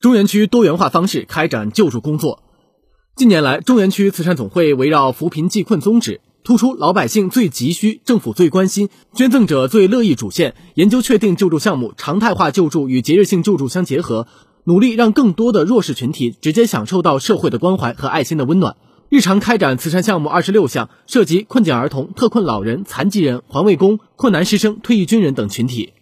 中原区多元化方式开展救助工作。近年来中原区慈善总会围绕扶贫济困宗旨突出老百姓最急需政府最关心捐赠者最乐意主线研究确定救助项目常态化救助与节日性救助相结合努力让更多的弱势群体直接享受到社会的关怀和爱心的温暖。日常开展慈善项目二十六项涉及困境儿童特困老人残疾人环卫工困难师生退役军人等群体。